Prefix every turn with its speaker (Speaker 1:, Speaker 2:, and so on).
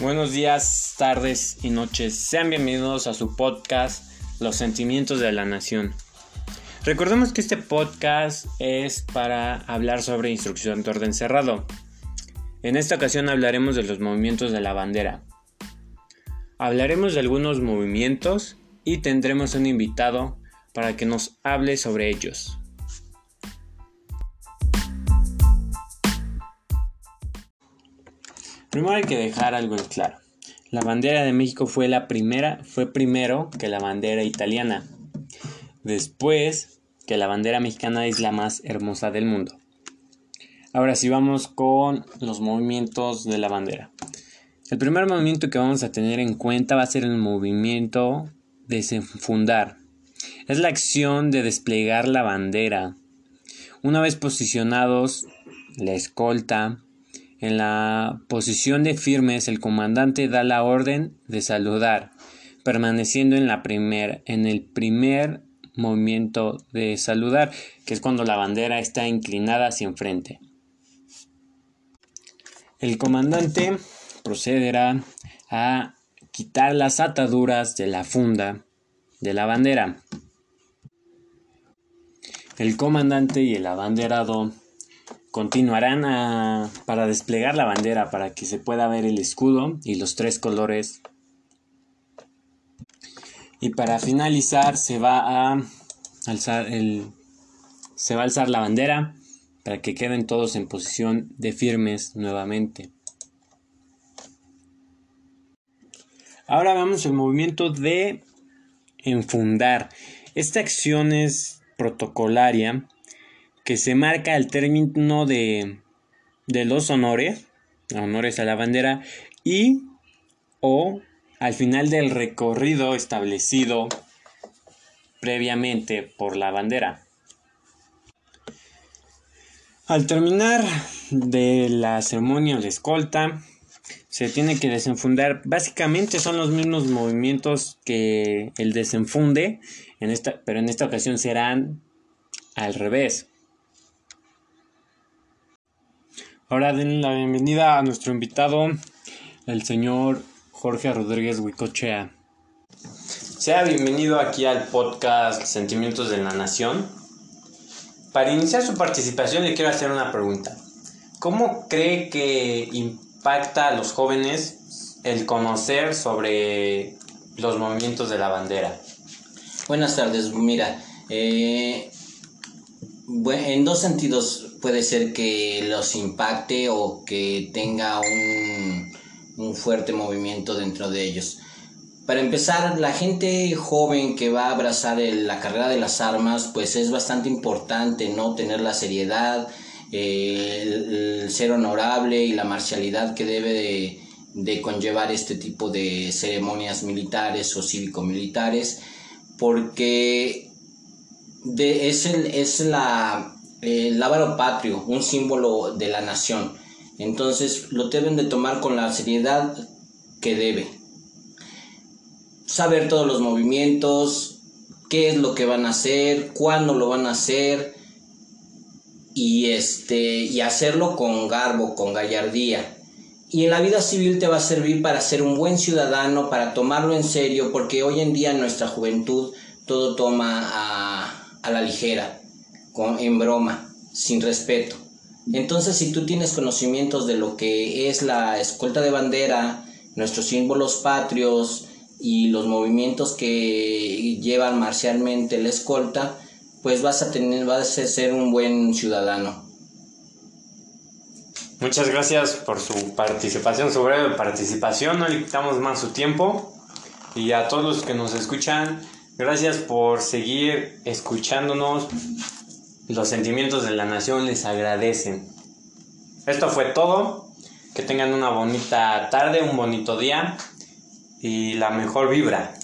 Speaker 1: Buenos días, tardes y noches. Sean bienvenidos a su podcast Los sentimientos de la nación. Recordemos que este podcast es para hablar sobre instrucción de orden cerrado. En esta ocasión hablaremos de los movimientos de la bandera. Hablaremos de algunos movimientos y tendremos un invitado para que nos hable sobre ellos. Primero hay que dejar algo en claro. La bandera de México fue la primera, fue primero que la bandera italiana. Después que la bandera mexicana es la más hermosa del mundo. Ahora sí vamos con los movimientos de la bandera. El primer movimiento que vamos a tener en cuenta va a ser el movimiento desenfundar. Es la acción de desplegar la bandera. Una vez posicionados, la escolta, en la posición de firmes, el comandante da la orden de saludar, permaneciendo en, la primer, en el primer movimiento de saludar, que es cuando la bandera está inclinada hacia enfrente. El comandante procederá a quitar las ataduras de la funda de la bandera. El comandante y el abanderado Continuarán para desplegar la bandera para que se pueda ver el escudo y los tres colores. Y para finalizar se va a alzar el se va a alzar la bandera para que queden todos en posición de firmes nuevamente. Ahora vamos al movimiento de enfundar. Esta acción es protocolaria que se marca el término de, de los honores, honores a la bandera, y o al final del recorrido establecido previamente por la bandera. Al terminar de la ceremonia de escolta, se tiene que desenfundar. Básicamente son los mismos movimientos que el desenfunde, en esta, pero en esta ocasión serán al revés. Ahora den la bienvenida a nuestro invitado, el señor Jorge Rodríguez Huicochea. Sea bienvenido aquí al podcast Sentimientos de la Nación. Para iniciar su participación le quiero hacer una pregunta. ¿Cómo cree que impacta a los jóvenes el conocer sobre los movimientos de la bandera?
Speaker 2: Buenas tardes, mira, eh, en dos sentidos puede ser que los impacte o que tenga un, un fuerte movimiento dentro de ellos. Para empezar, la gente joven que va a abrazar la carrera de las armas, pues es bastante importante, ¿no? Tener la seriedad, eh, el, ser honorable y la marcialidad que debe de, de conllevar este tipo de ceremonias militares o cívico-militares, porque de, es, el, es la el lábaro patrio, un símbolo de la nación. Entonces lo deben de tomar con la seriedad que debe. Saber todos los movimientos, qué es lo que van a hacer, cuándo lo van a hacer y este y hacerlo con garbo, con gallardía. Y en la vida civil te va a servir para ser un buen ciudadano, para tomarlo en serio, porque hoy en día en nuestra juventud todo toma a, a la ligera en broma, sin respeto. Entonces, si tú tienes conocimientos de lo que es la escolta de bandera, nuestros símbolos patrios y los movimientos que llevan marcialmente la escolta, pues vas a tener, vas a ser un buen ciudadano.
Speaker 1: Muchas gracias por su participación, su breve participación. No le quitamos más su tiempo. Y a todos los que nos escuchan, gracias por seguir escuchándonos, los sentimientos de la nación les agradecen. Esto fue todo. Que tengan una bonita tarde, un bonito día y la mejor vibra.